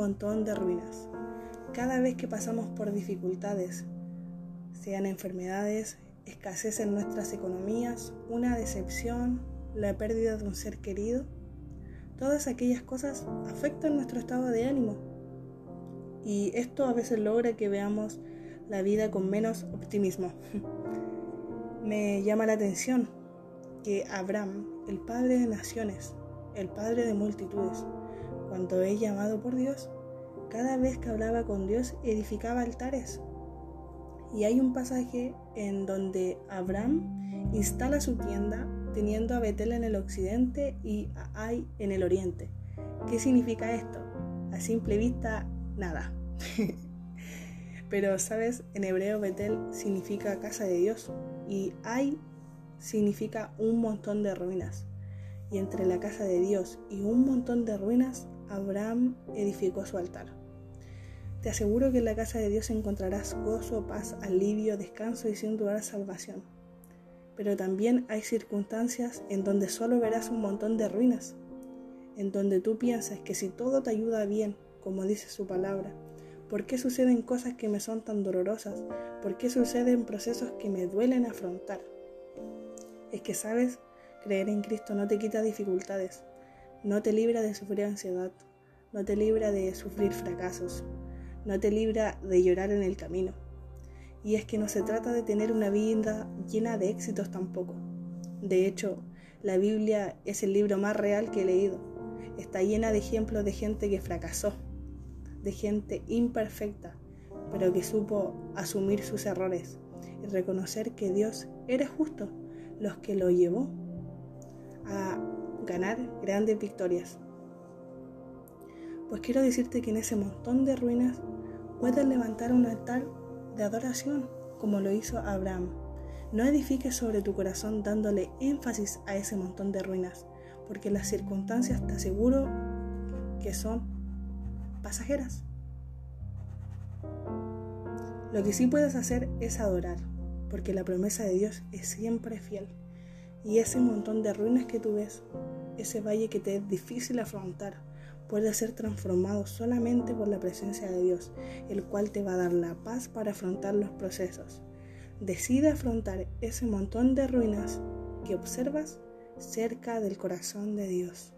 montón de ruinas. Cada vez que pasamos por dificultades, sean enfermedades, escasez en nuestras economías, una decepción, la pérdida de un ser querido, todas aquellas cosas afectan nuestro estado de ánimo. Y esto a veces logra que veamos la vida con menos optimismo. Me llama la atención que Abraham, el padre de naciones, el padre de multitudes, cuando es llamado por Dios, cada vez que hablaba con Dios edificaba altares. Y hay un pasaje en donde Abraham instala su tienda teniendo a Betel en el occidente y a Ai en el oriente. ¿Qué significa esto? A simple vista, nada. Pero, ¿sabes? En hebreo Betel significa casa de Dios y Ai significa un montón de ruinas. Y entre la casa de Dios y un montón de ruinas, Abraham edificó su altar. Te aseguro que en la casa de Dios encontrarás gozo, paz, alivio, descanso y sin dudar salvación. Pero también hay circunstancias en donde solo verás un montón de ruinas, en donde tú piensas que si todo te ayuda bien, como dice su palabra, ¿por qué suceden cosas que me son tan dolorosas? ¿Por qué suceden procesos que me duelen afrontar? Es que sabes, creer en Cristo no te quita dificultades, no te libra de sufrir ansiedad, no te libra de sufrir fracasos, no te libra de llorar en el camino. Y es que no se trata de tener una vida llena de éxitos tampoco. De hecho, la Biblia es el libro más real que he leído. Está llena de ejemplos de gente que fracasó, de gente imperfecta, pero que supo asumir sus errores y reconocer que Dios era justo, los que lo llevó a ganar grandes victorias. Pues quiero decirte que en ese montón de ruinas puedes levantar un altar de adoración, como lo hizo Abraham. No edifiques sobre tu corazón dándole énfasis a ese montón de ruinas, porque las circunstancias te aseguro que son pasajeras. Lo que sí puedes hacer es adorar, porque la promesa de Dios es siempre fiel. Y ese montón de ruinas que tú ves, ese valle que te es difícil afrontar, puede ser transformado solamente por la presencia de Dios, el cual te va a dar la paz para afrontar los procesos. Decide afrontar ese montón de ruinas que observas cerca del corazón de Dios.